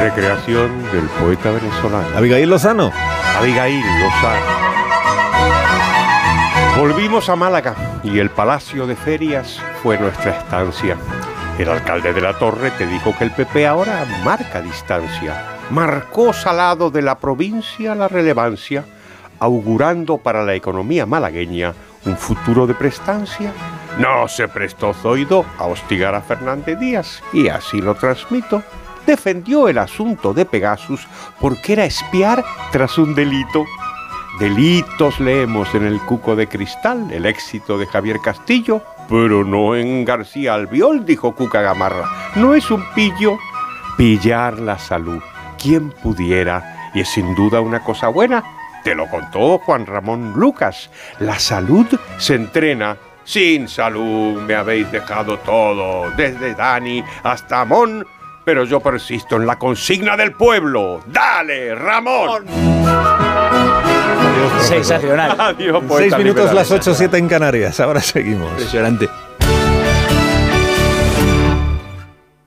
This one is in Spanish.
Recreación del poeta venezolano. Abigail Lozano. Abigail Lozano. Volvimos a Málaga y el Palacio de Ferias fue nuestra estancia. El alcalde de la Torre te dijo que el PP ahora marca distancia. Marcó salado de la provincia la relevancia, augurando para la economía malagueña un futuro de prestancia. No se prestó Zoido a hostigar a Fernández Díaz y así lo transmito. Defendió el asunto de Pegasus porque era espiar tras un delito. Delitos leemos en el Cuco de Cristal, el éxito de Javier Castillo, pero no en García Albiol, dijo Cuca Gamarra. No es un pillo. Pillar la salud. ¿Quién pudiera? Y es sin duda una cosa buena. Te lo contó Juan Ramón Lucas. La salud se entrena. Sin salud me habéis dejado todo, desde Dani hasta Amón, pero yo persisto en la consigna del pueblo. ¡Dale, Ramón! Sensacional. Adiós, Seis minutos las 8, 7 en Canarias. Ahora seguimos. Impresionante.